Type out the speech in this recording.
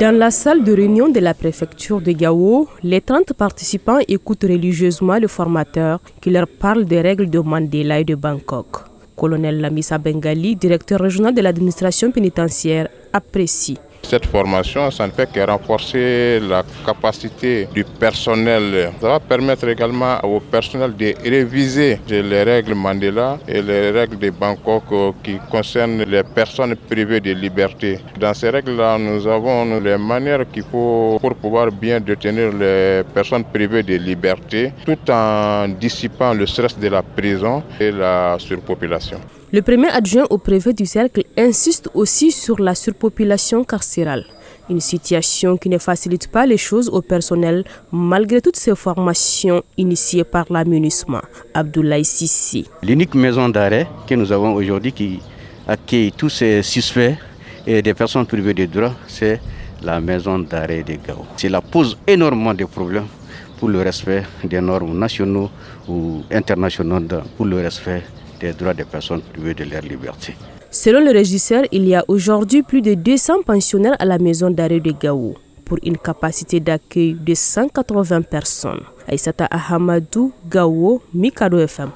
Dans la salle de réunion de la préfecture de Gao, les 30 participants écoutent religieusement le formateur qui leur parle des règles de Mandela et de Bangkok. Colonel Lamisa Bengali, directeur régional de l'administration pénitentiaire, apprécie cette formation, ça ne fait que renforcer la capacité du personnel. Ça va permettre également au personnel de réviser les règles Mandela et les règles de Bangkok qui concernent les personnes privées de liberté. Dans ces règles-là, nous avons les manières qu'il faut pour pouvoir bien détenir les personnes privées de liberté tout en dissipant le stress de la prison et la surpopulation. Le premier adjoint au préfet du cercle insiste aussi sur la surpopulation carcérale, une situation qui ne facilite pas les choses au personnel malgré toutes ces formations initiées par l'aménagement. Abdoulaye Sissi. L'unique maison d'arrêt que nous avons aujourd'hui qui accueille tous ces suspects et des personnes privées de droits, c'est la maison d'arrêt de Gao. Cela pose énormément de problèmes pour le respect des normes nationaux ou internationaux pour le respect des droits des personnes privées de leur liberté. Selon le régisseur, il y a aujourd'hui plus de 200 pensionnaires à la maison d'arrêt de Gao pour une capacité d'accueil de 180 personnes. Aïsata Ahamadou, Gao, Mikado FM.